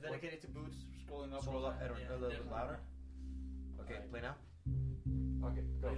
Play that dedicated to boots, scrolling up, roll up, a little bit louder. Okay, play now. Okay, go.